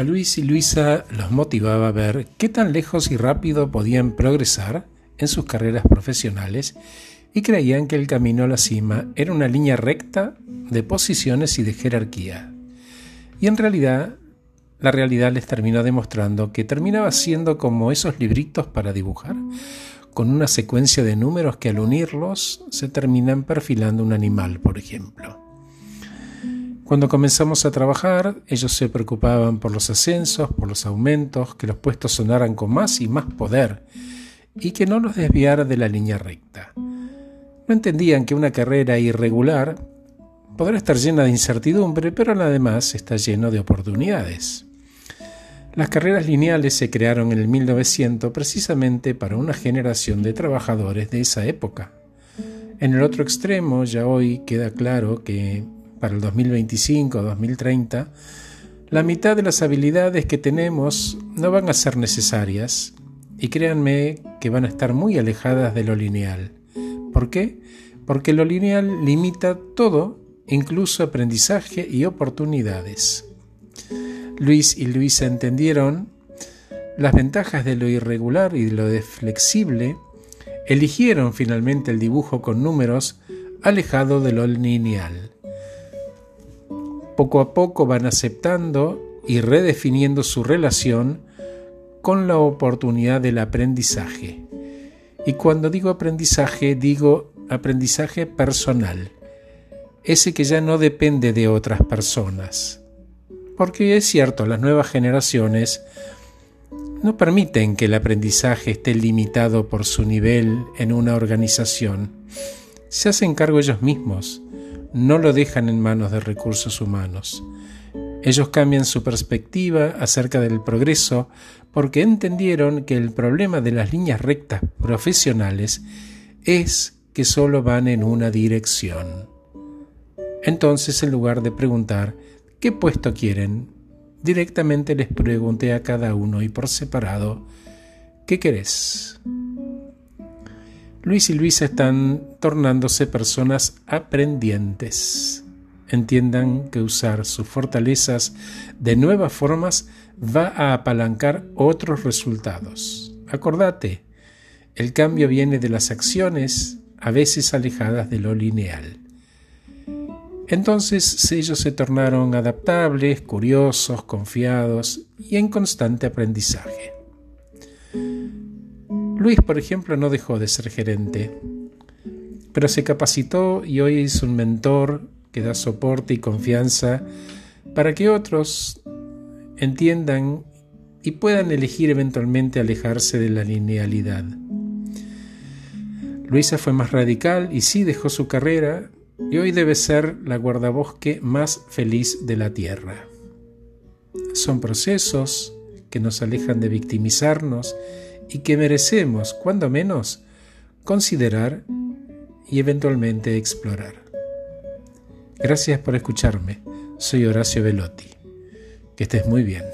A Luis y Luisa los motivaba a ver qué tan lejos y rápido podían progresar en sus carreras profesionales y creían que el camino a la cima era una línea recta de posiciones y de jerarquía. Y en realidad, la realidad les terminó demostrando que terminaba siendo como esos libritos para dibujar, con una secuencia de números que al unirlos se terminan perfilando un animal, por ejemplo. Cuando comenzamos a trabajar, ellos se preocupaban por los ascensos, por los aumentos, que los puestos sonaran con más y más poder, y que no los desviara de la línea recta. No entendían que una carrera irregular podrá estar llena de incertidumbre, pero además está lleno de oportunidades. Las carreras lineales se crearon en el 1900 precisamente para una generación de trabajadores de esa época. En el otro extremo, ya hoy queda claro que para el 2025-2030, la mitad de las habilidades que tenemos no van a ser necesarias y créanme que van a estar muy alejadas de lo lineal. ¿Por qué? Porque lo lineal limita todo, incluso aprendizaje y oportunidades. Luis y Luisa entendieron las ventajas de lo irregular y de lo flexible, eligieron finalmente el dibujo con números alejado de lo lineal. Poco a poco van aceptando y redefiniendo su relación con la oportunidad del aprendizaje. Y cuando digo aprendizaje, digo aprendizaje personal, ese que ya no depende de otras personas. Porque es cierto, las nuevas generaciones no permiten que el aprendizaje esté limitado por su nivel en una organización. Se hacen cargo ellos mismos, no lo dejan en manos de recursos humanos. Ellos cambian su perspectiva acerca del progreso porque entendieron que el problema de las líneas rectas profesionales es que solo van en una dirección. Entonces, en lugar de preguntar qué puesto quieren, directamente les pregunté a cada uno y por separado, ¿qué querés? Luis y Luisa están tornándose personas aprendientes. Entiendan que usar sus fortalezas de nuevas formas va a apalancar otros resultados. Acordate, el cambio viene de las acciones, a veces alejadas de lo lineal. Entonces ellos se tornaron adaptables, curiosos, confiados y en constante aprendizaje. Luis, por ejemplo, no dejó de ser gerente, pero se capacitó y hoy es un mentor que da soporte y confianza para que otros entiendan y puedan elegir eventualmente alejarse de la linealidad. Luisa fue más radical y sí dejó su carrera y hoy debe ser la guardabosque más feliz de la Tierra. Son procesos que nos alejan de victimizarnos y que merecemos, cuando menos, considerar y eventualmente explorar. Gracias por escucharme. Soy Horacio Velotti. Que estés muy bien.